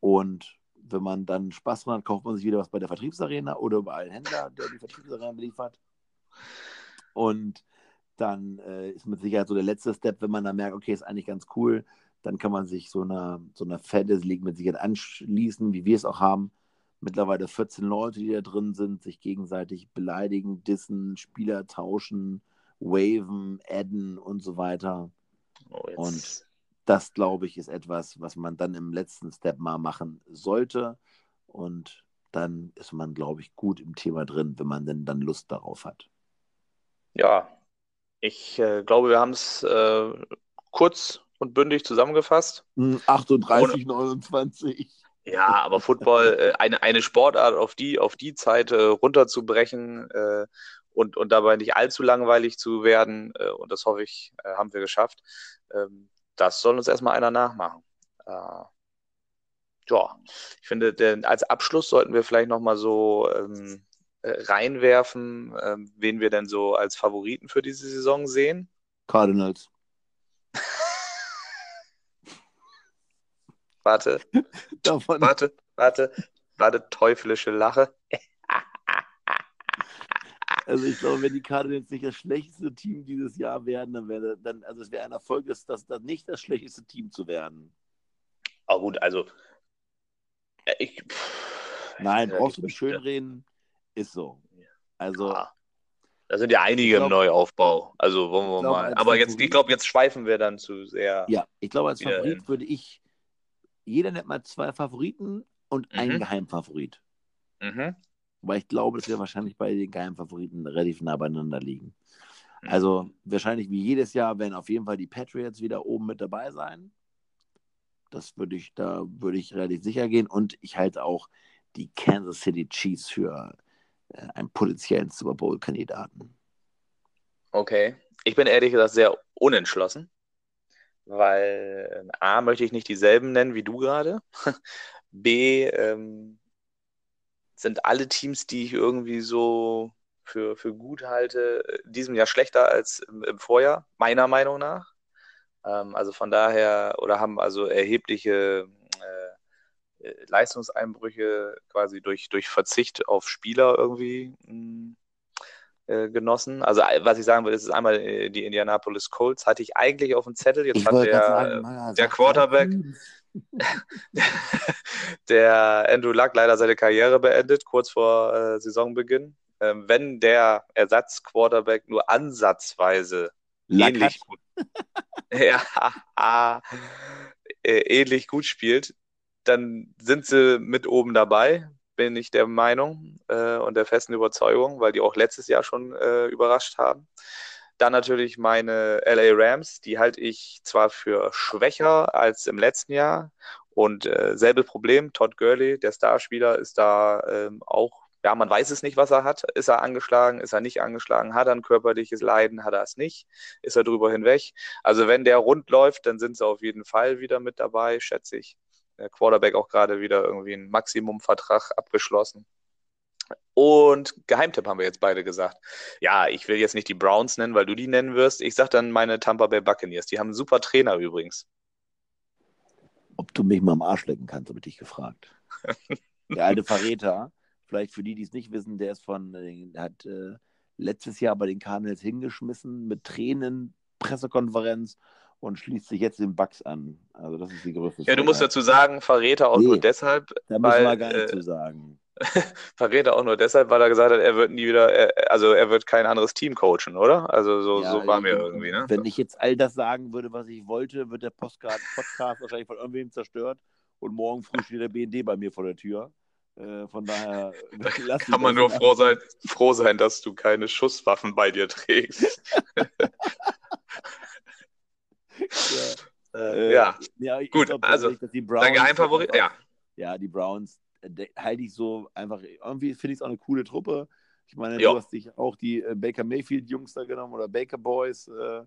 Und wenn man dann Spaß dran hat, kauft man sich wieder was bei der Vertriebsarena oder bei einem Händler, der die Vertriebsarena beliefert. Und dann äh, ist mit Sicherheit so der letzte Step, wenn man dann merkt, okay, ist eigentlich ganz cool, dann kann man sich so einer, so einer Fantasy League mit Sicherheit anschließen, wie wir es auch haben. Mittlerweile 14 Leute, die da drin sind, sich gegenseitig beleidigen, dissen, Spieler tauschen, waven, adden und so weiter. Oh, und das, glaube ich, ist etwas, was man dann im letzten Step mal machen sollte. Und dann ist man, glaube ich, gut im Thema drin, wenn man denn dann Lust darauf hat. Ja, ich äh, glaube, wir haben es äh, kurz und bündig zusammengefasst. 38, hm, 29. Ja, aber Football, äh, eine, eine Sportart auf die, auf die Zeit äh, runterzubrechen äh, und, und dabei nicht allzu langweilig zu werden, äh, und das hoffe ich, haben wir geschafft. Ähm, das soll uns erstmal einer nachmachen. Äh, ja, ich finde, denn als Abschluss sollten wir vielleicht nochmal so ähm, reinwerfen, ähm, wen wir denn so als Favoriten für diese Saison sehen. Cardinals. Warte. Davon. Warte, warte, warte, teuflische Lache. Also ich glaube, wenn die Cardinals nicht das schlechteste Team dieses Jahr werden, dann wäre dann, also es wäre ein Erfolg, das, das, nicht das schlechteste Team zu werden. Aber gut, also ich. Nein, brauchst du nicht schönreden, ist so. Also. Ja. Da sind ja einige glaub, im Neuaufbau. Also wollen wir glaub, mal. Aber jetzt, ich glaube, jetzt schweifen wir dann zu sehr. Ja, ich glaube, als Favorit würde ich jeder nennt mal zwei Favoriten und mhm. einen Geheimfavorit. Mhm. Weil ich glaube, dass wir wahrscheinlich bei den Geheimfavoriten relativ nah beieinander liegen. Mhm. Also wahrscheinlich wie jedes Jahr werden auf jeden Fall die Patriots wieder oben mit dabei sein. Das würde ich, da würde ich relativ sicher gehen. Und ich halte auch die Kansas City Chiefs für äh, einen potenziellen Super Bowl-Kandidaten. Okay. Ich bin ehrlich gesagt sehr unentschlossen weil äh, A möchte ich nicht dieselben nennen wie du gerade. B ähm, sind alle Teams, die ich irgendwie so für, für gut halte, in diesem Jahr schlechter als im, im Vorjahr, meiner Meinung nach. Ähm, also von daher, oder haben also erhebliche äh, äh Leistungseinbrüche quasi durch, durch Verzicht auf Spieler irgendwie mh, hm, äh, genossen. Also was ich sagen will, ist einmal äh, die Indianapolis Colts, hatte ich eigentlich auf dem Zettel. Jetzt ich hat der, sagen, Mann, der Quarterback, der Andrew Luck leider seine Karriere beendet, kurz vor äh, Saisonbeginn. Ähm, wenn der Ersatz-Quarterback nur ansatzweise Luck ähnlich gut, ja, äh, ähnlich gut spielt, dann sind sie mit oben dabei bin ich der Meinung äh, und der festen Überzeugung, weil die auch letztes Jahr schon äh, überrascht haben. Dann natürlich meine LA Rams, die halte ich zwar für schwächer als im letzten Jahr und äh, selbe Problem, Todd Gurley, der Starspieler, ist da ähm, auch, ja, man weiß es nicht, was er hat. Ist er angeschlagen, ist er nicht angeschlagen, hat er ein körperliches Leiden, hat er es nicht, ist er drüber hinweg. Also wenn der rund läuft, dann sind sie auf jeden Fall wieder mit dabei, schätze ich der Quarterback auch gerade wieder irgendwie einen Maximumvertrag abgeschlossen. Und Geheimtipp haben wir jetzt beide gesagt. Ja, ich will jetzt nicht die Browns nennen, weil du die nennen wirst. Ich sage dann meine Tampa Bay Buccaneers. Die haben einen super Trainer übrigens. Ob du mich mal am Arsch lecken kannst, habe ich dich gefragt. der alte Verräter, vielleicht für die, die es nicht wissen, der ist von, der hat äh, letztes Jahr bei den Cardinals hingeschmissen mit Tränen, Pressekonferenz und schließt sich jetzt den Bugs an. Also das ist die größte. Ja, du musst dazu sagen, Verräter auch nee, nur deshalb. Da müssen wir gar nichts äh, zu sagen. Verräter auch nur deshalb, weil er gesagt hat, er wird nie wieder, er, also er wird kein anderes Team coachen, oder? Also so, ja, so war mir irgendwie, ne? Wenn ich jetzt all das sagen würde, was ich wollte, wird der Postcard, Podcast wahrscheinlich von irgendwem zerstört und morgen früh steht der BND bei mir vor der Tür. Äh, von daher kann man nur froh sein, froh sein, dass du keine Schusswaffen bei dir trägst. ja. Äh, ja. ja gut, glaub, also dein Geheimfavorit, ja. Ja, die Browns äh, halte ich so einfach, irgendwie finde ich es auch eine coole Truppe. Ich meine, jo. du hast dich auch die äh, Baker Mayfield-Jungs da genommen oder Baker Boys. Äh,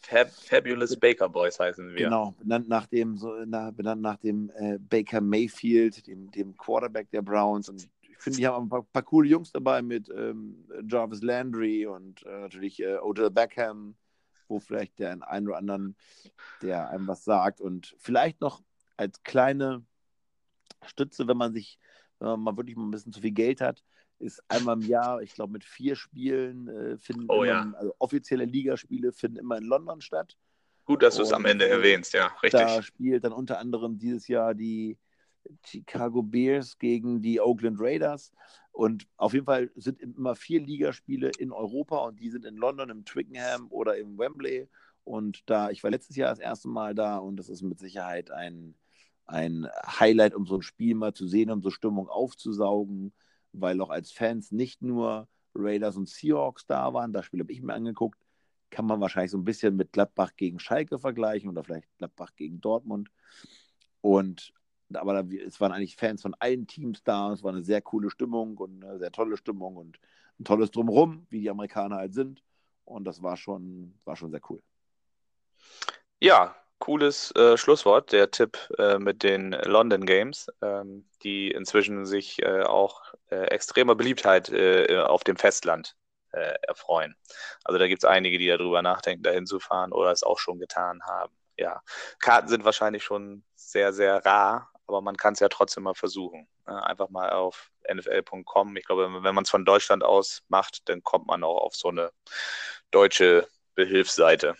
Fab Fabulous Baker Boys heißen wir. Genau, benannt nach dem, so, na, benannt nach dem äh, Baker Mayfield, dem, dem Quarterback der Browns. Und ich finde, die haben ein paar, paar, coole Jungs dabei mit ähm, Jarvis Landry und äh, natürlich äh, Odell Beckham, wo vielleicht der einen oder anderen, der einem was sagt. Und vielleicht noch als kleine Stütze, wenn man sich, wenn man mal wirklich mal ein bisschen zu viel Geld hat, ist einmal im Jahr, ich glaube, mit vier Spielen äh, finden oh, immer, ja. also offizielle Ligaspiele finden immer in London statt. Gut, dass du es am Ende erwähnst, ja, richtig. Da spielt dann unter anderem dieses Jahr die Chicago Bears gegen die Oakland Raiders. Und auf jeden Fall sind immer vier Ligaspiele in Europa und die sind in London, im Twickenham oder im Wembley. Und da, ich war letztes Jahr das erste Mal da und das ist mit Sicherheit ein, ein Highlight, um so ein Spiel mal zu sehen, um so Stimmung aufzusaugen weil auch als Fans nicht nur Raiders und Seahawks da waren, das Spiel habe ich mir angeguckt, kann man wahrscheinlich so ein bisschen mit Gladbach gegen Schalke vergleichen oder vielleicht Gladbach gegen Dortmund. Und aber da, es waren eigentlich Fans von allen Teams da. Es war eine sehr coole Stimmung und eine sehr tolle Stimmung und ein tolles Drumherum, wie die Amerikaner halt sind. Und das war schon, war schon sehr cool. Ja, cooles äh, Schlusswort, der Tipp äh, mit den London Games, ähm, die inzwischen sich äh, auch äh, extremer Beliebtheit äh, auf dem Festland äh, erfreuen. Also da gibt es einige, die darüber nachdenken, dahin zu fahren oder es auch schon getan haben. Ja, Karten sind wahrscheinlich schon sehr, sehr rar, aber man kann es ja trotzdem mal versuchen. Ne? Einfach mal auf nfl.com. Ich glaube, wenn man es von Deutschland aus macht, dann kommt man auch auf so eine deutsche Behilfsseite.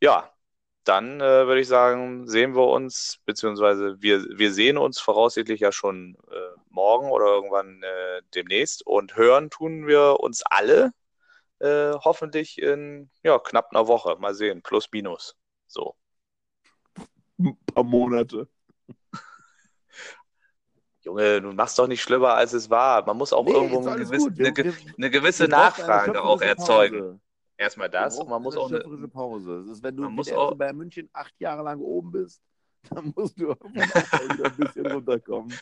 Ja, dann äh, würde ich sagen, sehen wir uns, beziehungsweise wir, wir sehen uns voraussichtlich ja schon äh, morgen oder irgendwann äh, demnächst und hören tun wir uns alle äh, hoffentlich in ja, knapp einer Woche. Mal sehen, plus minus. So. Ein paar Monate. Junge, du machst doch nicht schlimmer, als es war. Man muss auch nee, irgendwo eine gewisse, eine, eine gewisse Nachfrage auch erzeugen. Erstmal das. Man muss auch eine Pause. Das ist, wenn du mit auch, bei München acht Jahre lang oben bist, dann musst du wieder ein bisschen runterkommen.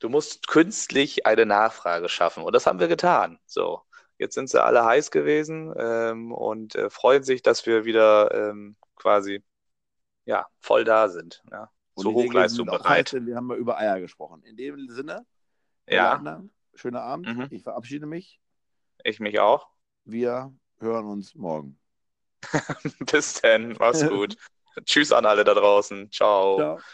Du musst künstlich eine Nachfrage schaffen. Und das haben wir getan. So, jetzt sind sie alle heiß gewesen ähm, und äh, freuen sich, dass wir wieder ähm, quasi ja, voll da sind. Ja, zur Hochleistung bereit. wir haben mal über Eier gesprochen. In dem Sinne, ja. Leitner, schöner Abend. Mhm. Ich verabschiede mich. Ich mich auch. Wir hören uns morgen. Bis dann, mach's gut. Tschüss an alle da draußen. Ciao. Ciao.